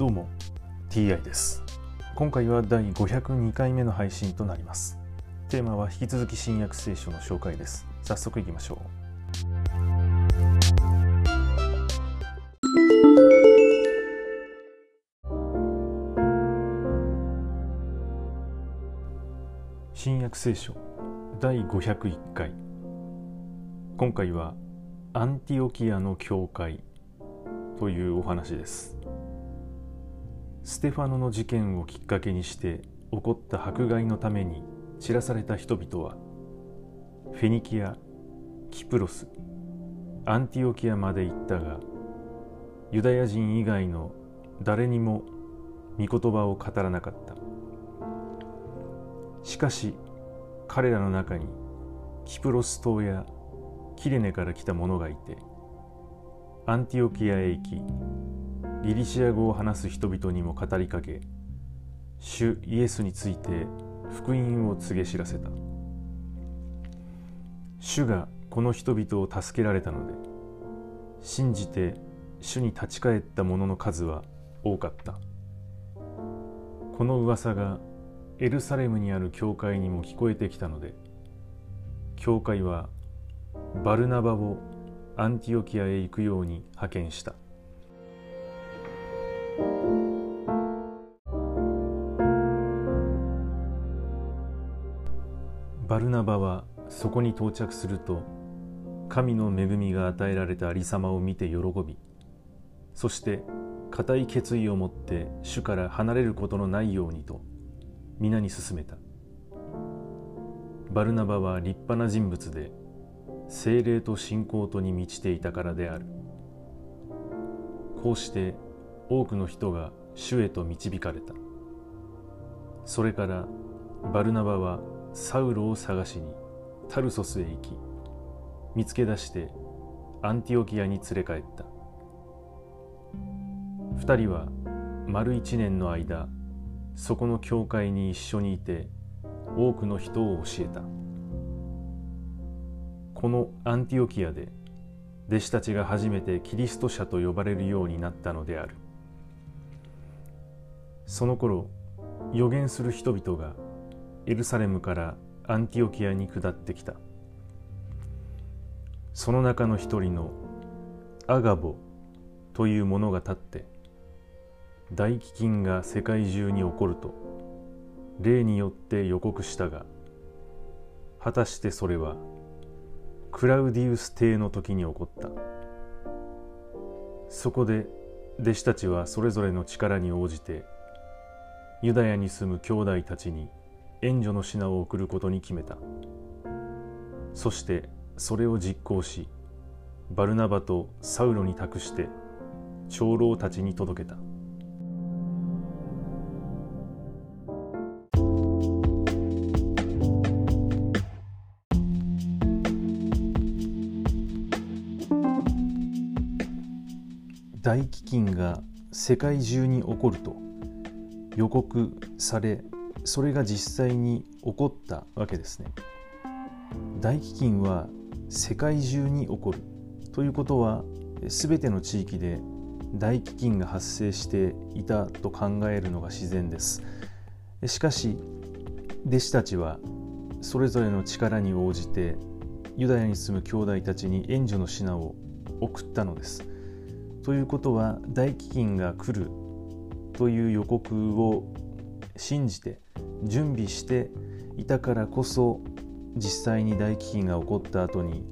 どうも TI です。今回は第502回目の配信となります。テーマは引き続き新約聖書の紹介です。早速いきましょう。新約聖書第501回。今回はアンティオキアの教会というお話です。ステファノの事件をきっかけにして起こった迫害のために散らされた人々はフェニキアキプロスアンティオキアまで行ったがユダヤ人以外の誰にも御言葉を語らなかった。しかし彼らの中にキプロス島やキレネから来た者がいてアンティオキアへ行きギリシア語を話す人々にも語りかけ主イエスについて福音を告げ知らせた。主がこの人々を助けられたので信じて主に立ち返った者の数は多かった。この噂がエルサレムにある教会にも聞こえてきたので教会はバルナバをアンティオキアへ行くように派遣した。バルナバはそこに到着すると神の恵みが与えられたありさまを見て喜びそして固い決意を持って主から離れることのないようにと皆に勧めた。バルナバは立派な人物で精霊と信仰とに満ちていたからである。こうして多くの人が主へと導かれた。それからバルナバはサウロを探しにタルソスへ行き見つけ出してアンティオキアに連れ帰った二人は丸一年の間そこの教会に一緒にいて多くの人を教えた。このアンティオキアで弟子たちが初めてキリスト者と呼ばれるようになったのであるその頃預言する人々がエルサレムからアンティオキアに下ってきた。その中の一人のアガボという者が立って大飢饉が世界中に起こると霊によって予告したが果たしてそれはクラウディウス帝の時に起こった。そこで弟子たちはそれぞれの力に応じてユダヤに住む兄弟たちに援助の品を送ることに決めた。そしてそれを実行しバルナバとサウロに託して長老たちに届けた。大飢饉が世界中に起こると予告されそれが実際に起こったわけですね。大飢饉は世界中に起こるということは全ての地域で大飢饉が発生していたと考えるのが自然です。しかし弟子たちはそれぞれの力に応じてユダヤに住む兄弟たちに援助の品を送ったのです。ということは大飢饉が来るという予告を信じて準備していたからこそ実際に大飢饉が起こった後に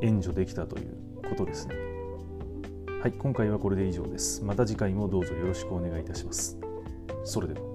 援助できたということですね。はい、今回はこれで以上です。また次回もどうぞよろしくお願いいたします。それでは。